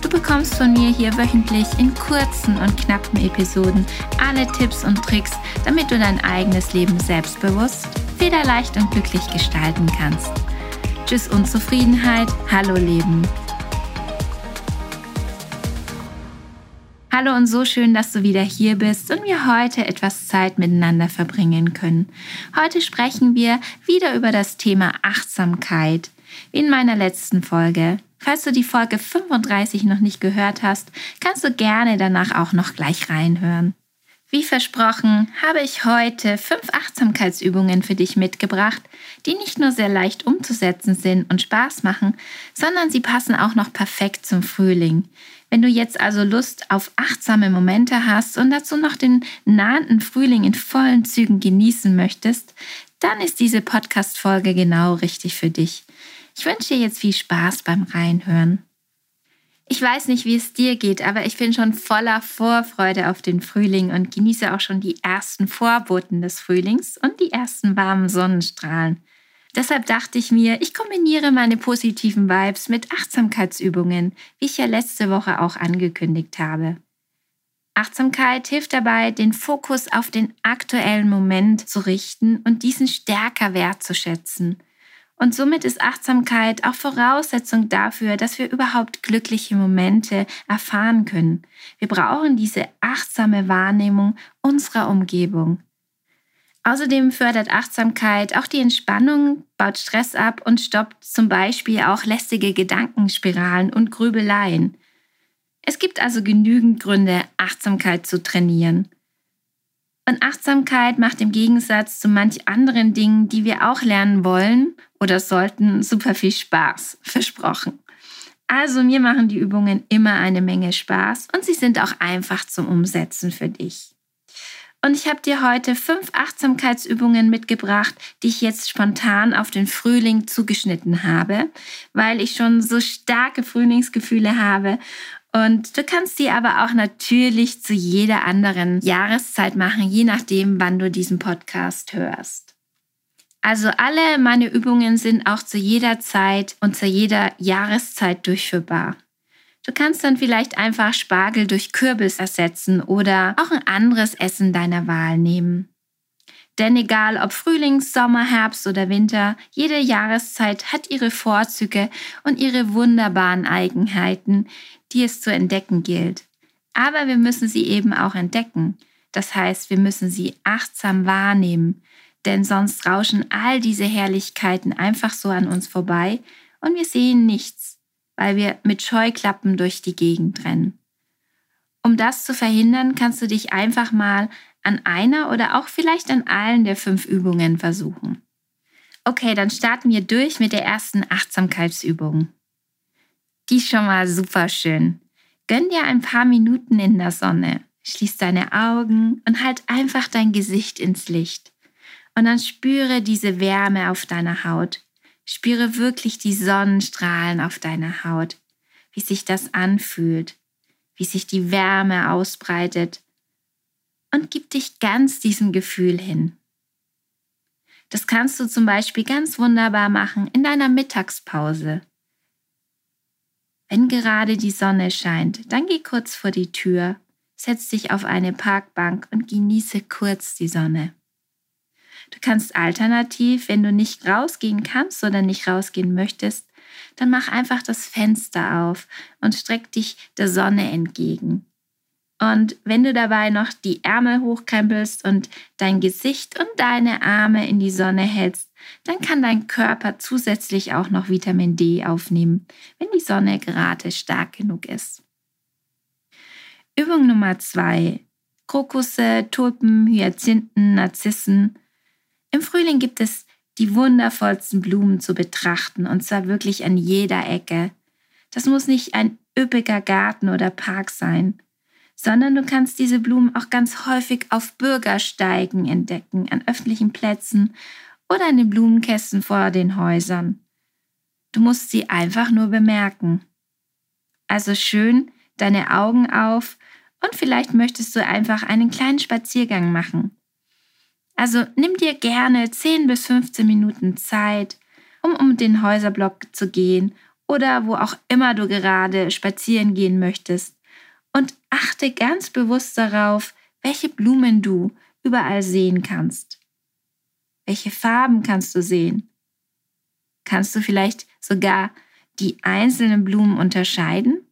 Du bekommst von mir hier wöchentlich in kurzen und knappen Episoden alle Tipps und Tricks, damit du dein eigenes Leben selbstbewusst, federleicht und glücklich gestalten kannst. Tschüss Unzufriedenheit, hallo Leben. Hallo und so schön, dass du wieder hier bist und wir heute etwas Zeit miteinander verbringen können. Heute sprechen wir wieder über das Thema Achtsamkeit. Wie in meiner letzten Folge. Falls du die Folge 35 noch nicht gehört hast, kannst du gerne danach auch noch gleich reinhören. Wie versprochen, habe ich heute fünf Achtsamkeitsübungen für dich mitgebracht, die nicht nur sehr leicht umzusetzen sind und Spaß machen, sondern sie passen auch noch perfekt zum Frühling. Wenn du jetzt also Lust auf achtsame Momente hast und dazu noch den nahenden Frühling in vollen Zügen genießen möchtest, dann ist diese Podcast-Folge genau richtig für dich. Ich wünsche dir jetzt viel Spaß beim Reinhören. Ich weiß nicht, wie es dir geht, aber ich bin schon voller Vorfreude auf den Frühling und genieße auch schon die ersten Vorboten des Frühlings und die ersten warmen Sonnenstrahlen. Deshalb dachte ich mir, ich kombiniere meine positiven Vibes mit Achtsamkeitsübungen, wie ich ja letzte Woche auch angekündigt habe. Achtsamkeit hilft dabei, den Fokus auf den aktuellen Moment zu richten und diesen stärker wertzuschätzen. Und somit ist Achtsamkeit auch Voraussetzung dafür, dass wir überhaupt glückliche Momente erfahren können. Wir brauchen diese achtsame Wahrnehmung unserer Umgebung. Außerdem fördert Achtsamkeit auch die Entspannung, baut Stress ab und stoppt zum Beispiel auch lästige Gedankenspiralen und Grübeleien. Es gibt also genügend Gründe, Achtsamkeit zu trainieren. Und Achtsamkeit macht im Gegensatz zu manch anderen Dingen, die wir auch lernen wollen oder sollten, super viel Spaß. Versprochen. Also mir machen die Übungen immer eine Menge Spaß und sie sind auch einfach zum Umsetzen für dich. Und ich habe dir heute fünf Achtsamkeitsübungen mitgebracht, die ich jetzt spontan auf den Frühling zugeschnitten habe, weil ich schon so starke Frühlingsgefühle habe und du kannst sie aber auch natürlich zu jeder anderen Jahreszeit machen, je nachdem, wann du diesen Podcast hörst. Also alle meine Übungen sind auch zu jeder Zeit und zu jeder Jahreszeit durchführbar. Du kannst dann vielleicht einfach Spargel durch Kürbis ersetzen oder auch ein anderes Essen deiner Wahl nehmen. Denn egal ob Frühling, Sommer, Herbst oder Winter, jede Jahreszeit hat ihre Vorzüge und ihre wunderbaren Eigenheiten, die es zu entdecken gilt. Aber wir müssen sie eben auch entdecken. Das heißt, wir müssen sie achtsam wahrnehmen, denn sonst rauschen all diese Herrlichkeiten einfach so an uns vorbei und wir sehen nichts, weil wir mit Scheuklappen durch die Gegend rennen. Um das zu verhindern, kannst du dich einfach mal an einer oder auch vielleicht an allen der fünf Übungen versuchen. Okay, dann starten wir durch mit der ersten Achtsamkeitsübung. Die ist schon mal super schön. Gönn dir ein paar Minuten in der Sonne. Schließ deine Augen und halt einfach dein Gesicht ins Licht. Und dann spüre diese Wärme auf deiner Haut. Spüre wirklich die Sonnenstrahlen auf deiner Haut, wie sich das anfühlt, wie sich die Wärme ausbreitet und gib dich ganz diesem Gefühl hin. Das kannst du zum Beispiel ganz wunderbar machen in deiner Mittagspause. Wenn gerade die Sonne scheint, dann geh kurz vor die Tür, setz dich auf eine Parkbank und genieße kurz die Sonne. Du kannst alternativ, wenn du nicht rausgehen kannst oder nicht rausgehen möchtest, dann mach einfach das Fenster auf und streck dich der Sonne entgegen. Und wenn du dabei noch die Ärmel hochkrempelst und dein Gesicht und deine Arme in die Sonne hältst, dann kann dein Körper zusätzlich auch noch Vitamin D aufnehmen, wenn die Sonne gerade stark genug ist. Übung Nummer zwei. Krokusse, Tulpen, Hyazinthen, Narzissen. Im Frühling gibt es die wundervollsten Blumen zu betrachten und zwar wirklich an jeder Ecke. Das muss nicht ein üppiger Garten oder Park sein sondern du kannst diese Blumen auch ganz häufig auf Bürgersteigen entdecken, an öffentlichen Plätzen oder in den Blumenkästen vor den Häusern. Du musst sie einfach nur bemerken. Also schön deine Augen auf und vielleicht möchtest du einfach einen kleinen Spaziergang machen. Also nimm dir gerne 10 bis 15 Minuten Zeit, um um den Häuserblock zu gehen oder wo auch immer du gerade spazieren gehen möchtest. Und achte ganz bewusst darauf, welche Blumen du überall sehen kannst. Welche Farben kannst du sehen? Kannst du vielleicht sogar die einzelnen Blumen unterscheiden?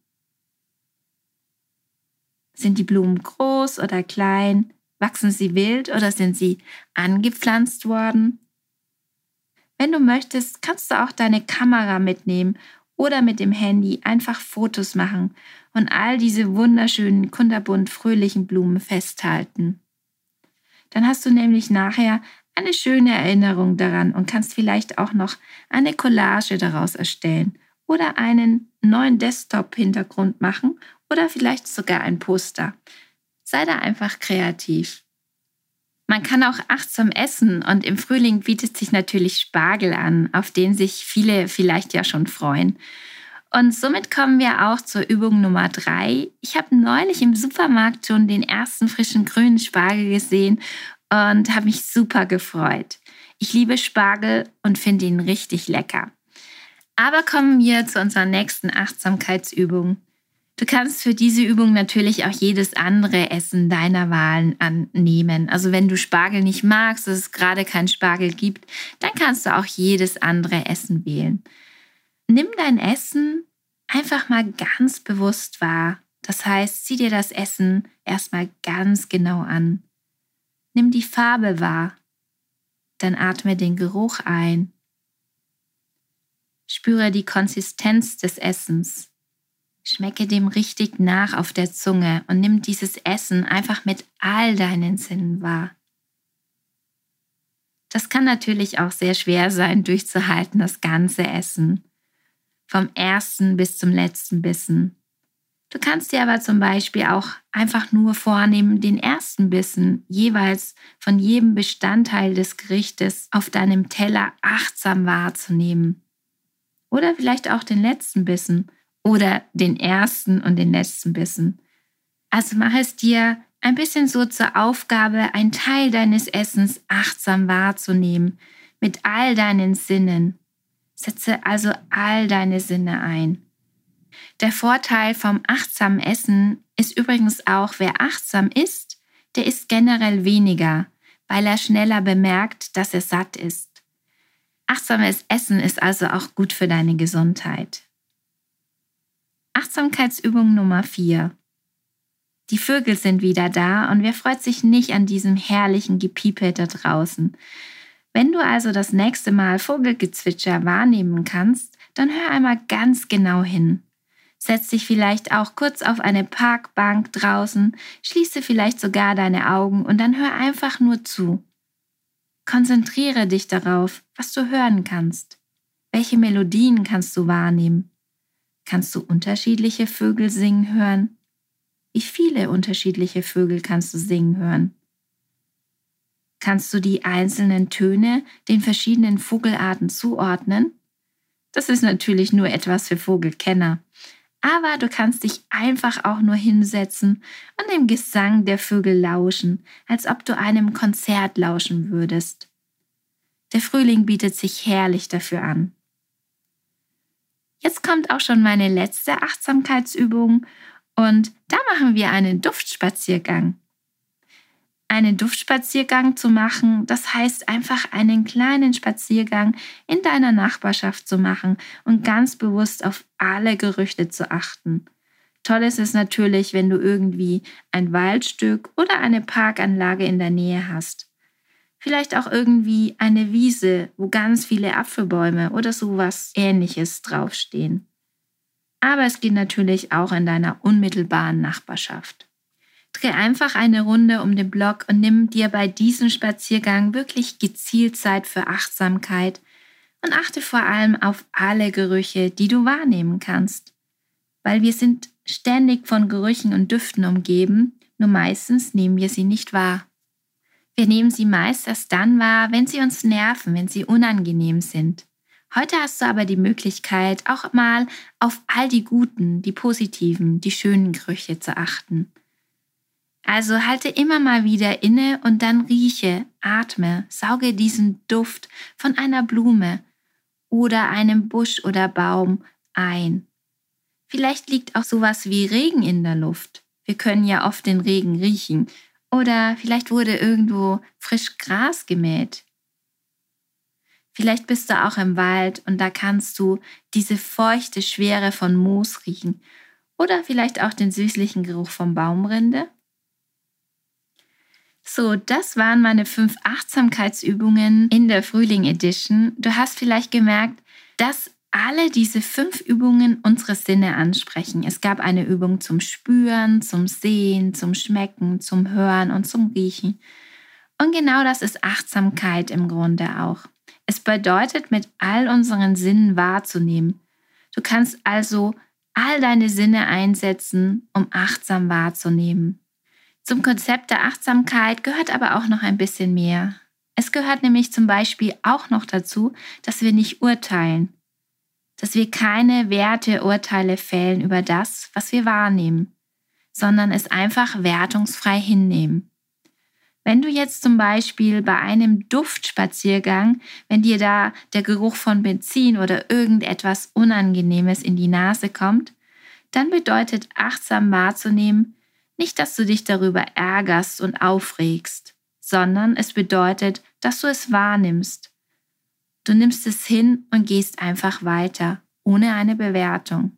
Sind die Blumen groß oder klein? Wachsen sie wild oder sind sie angepflanzt worden? Wenn du möchtest, kannst du auch deine Kamera mitnehmen oder mit dem Handy einfach Fotos machen und all diese wunderschönen, kunterbunt fröhlichen Blumen festhalten. Dann hast du nämlich nachher eine schöne Erinnerung daran und kannst vielleicht auch noch eine Collage daraus erstellen oder einen neuen Desktop-Hintergrund machen oder vielleicht sogar ein Poster. Sei da einfach kreativ. Man kann auch achtsam essen und im Frühling bietet sich natürlich Spargel an, auf den sich viele vielleicht ja schon freuen. Und somit kommen wir auch zur Übung Nummer drei. Ich habe neulich im Supermarkt schon den ersten frischen grünen Spargel gesehen und habe mich super gefreut. Ich liebe Spargel und finde ihn richtig lecker. Aber kommen wir zu unserer nächsten Achtsamkeitsübung. Du kannst für diese Übung natürlich auch jedes andere Essen deiner Wahlen annehmen. Also wenn du Spargel nicht magst, dass es gerade keinen Spargel gibt, dann kannst du auch jedes andere Essen wählen. Nimm dein Essen einfach mal ganz bewusst wahr. Das heißt, sieh dir das Essen erstmal ganz genau an. Nimm die Farbe wahr. Dann atme den Geruch ein. Spüre die Konsistenz des Essens. Schmecke dem richtig nach auf der Zunge und nimm dieses Essen einfach mit all deinen Sinnen wahr. Das kann natürlich auch sehr schwer sein, durchzuhalten, das ganze Essen. Vom ersten bis zum letzten Bissen. Du kannst dir aber zum Beispiel auch einfach nur vornehmen, den ersten Bissen jeweils von jedem Bestandteil des Gerichtes auf deinem Teller achtsam wahrzunehmen. Oder vielleicht auch den letzten Bissen oder den ersten und den letzten Bissen. Also mach es dir ein bisschen so zur Aufgabe, einen Teil deines Essens achtsam wahrzunehmen, mit all deinen Sinnen. Setze also all deine Sinne ein. Der Vorteil vom achtsamen Essen ist übrigens auch, wer achtsam isst, der isst generell weniger, weil er schneller bemerkt, dass er satt ist. Achtsames Essen ist also auch gut für deine Gesundheit. Achtsamkeitsübung Nummer 4. Die Vögel sind wieder da und wer freut sich nicht an diesem herrlichen Gepiepe da draußen? Wenn du also das nächste Mal Vogelgezwitscher wahrnehmen kannst, dann hör einmal ganz genau hin. Setz dich vielleicht auch kurz auf eine Parkbank draußen, schließe vielleicht sogar deine Augen und dann hör einfach nur zu. Konzentriere dich darauf, was du hören kannst. Welche Melodien kannst du wahrnehmen? Kannst du unterschiedliche Vögel singen hören? Wie viele unterschiedliche Vögel kannst du singen hören? Kannst du die einzelnen Töne den verschiedenen Vogelarten zuordnen? Das ist natürlich nur etwas für Vogelkenner. Aber du kannst dich einfach auch nur hinsetzen und dem Gesang der Vögel lauschen, als ob du einem Konzert lauschen würdest. Der Frühling bietet sich herrlich dafür an. Jetzt kommt auch schon meine letzte Achtsamkeitsübung und da machen wir einen Duftspaziergang. Einen Duftspaziergang zu machen, das heißt einfach einen kleinen Spaziergang in deiner Nachbarschaft zu machen und ganz bewusst auf alle Gerüchte zu achten. Toll ist es natürlich, wenn du irgendwie ein Waldstück oder eine Parkanlage in der Nähe hast. Vielleicht auch irgendwie eine Wiese, wo ganz viele Apfelbäume oder sowas ähnliches draufstehen. Aber es geht natürlich auch in deiner unmittelbaren Nachbarschaft. Dreh einfach eine Runde um den Block und nimm dir bei diesem Spaziergang wirklich gezielt Zeit für Achtsamkeit und achte vor allem auf alle Gerüche, die du wahrnehmen kannst. Weil wir sind ständig von Gerüchen und Düften umgeben, nur meistens nehmen wir sie nicht wahr. Wir nehmen sie meist erst dann wahr, wenn sie uns nerven, wenn sie unangenehm sind. Heute hast du aber die Möglichkeit, auch mal auf all die guten, die positiven, die schönen Gerüche zu achten. Also halte immer mal wieder inne und dann rieche, atme, sauge diesen Duft von einer Blume oder einem Busch oder Baum ein. Vielleicht liegt auch sowas wie Regen in der Luft. Wir können ja oft den Regen riechen oder vielleicht wurde irgendwo frisch Gras gemäht. Vielleicht bist du auch im Wald und da kannst du diese feuchte Schwere von Moos riechen oder vielleicht auch den süßlichen Geruch von Baumrinde. So, das waren meine fünf Achtsamkeitsübungen in der Frühling Edition. Du hast vielleicht gemerkt, dass alle diese fünf Übungen unsere Sinne ansprechen. Es gab eine Übung zum Spüren, zum Sehen, zum Schmecken, zum Hören und zum Riechen. Und genau das ist Achtsamkeit im Grunde auch. Es bedeutet, mit all unseren Sinnen wahrzunehmen. Du kannst also all deine Sinne einsetzen, um achtsam wahrzunehmen. Zum Konzept der Achtsamkeit gehört aber auch noch ein bisschen mehr. Es gehört nämlich zum Beispiel auch noch dazu, dass wir nicht urteilen dass wir keine Werte, Urteile fällen über das, was wir wahrnehmen, sondern es einfach wertungsfrei hinnehmen. Wenn du jetzt zum Beispiel bei einem Duftspaziergang, wenn dir da der Geruch von Benzin oder irgendetwas Unangenehmes in die Nase kommt, dann bedeutet achtsam wahrzunehmen nicht, dass du dich darüber ärgerst und aufregst, sondern es bedeutet, dass du es wahrnimmst Du nimmst es hin und gehst einfach weiter, ohne eine Bewertung.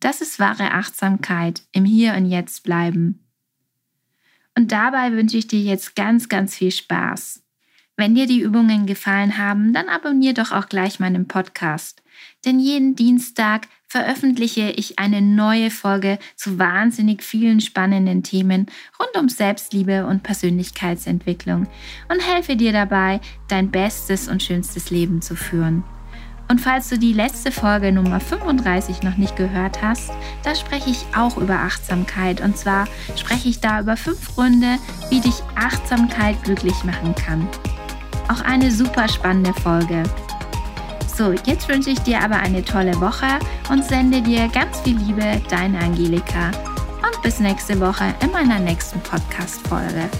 Das ist wahre Achtsamkeit, im Hier und Jetzt bleiben. Und dabei wünsche ich dir jetzt ganz, ganz viel Spaß. Wenn dir die Übungen gefallen haben, dann abonnier doch auch gleich meinen Podcast. Denn jeden Dienstag veröffentliche ich eine neue Folge zu wahnsinnig vielen spannenden Themen rund um Selbstliebe und Persönlichkeitsentwicklung und helfe dir dabei, dein bestes und schönstes Leben zu führen. Und falls du die letzte Folge Nummer 35 noch nicht gehört hast, da spreche ich auch über Achtsamkeit. Und zwar spreche ich da über fünf Gründe, wie dich Achtsamkeit glücklich machen kann. Auch eine super spannende Folge. So, jetzt wünsche ich dir aber eine tolle Woche und sende dir ganz viel Liebe, deine Angelika. Und bis nächste Woche in meiner nächsten Podcast-Folge.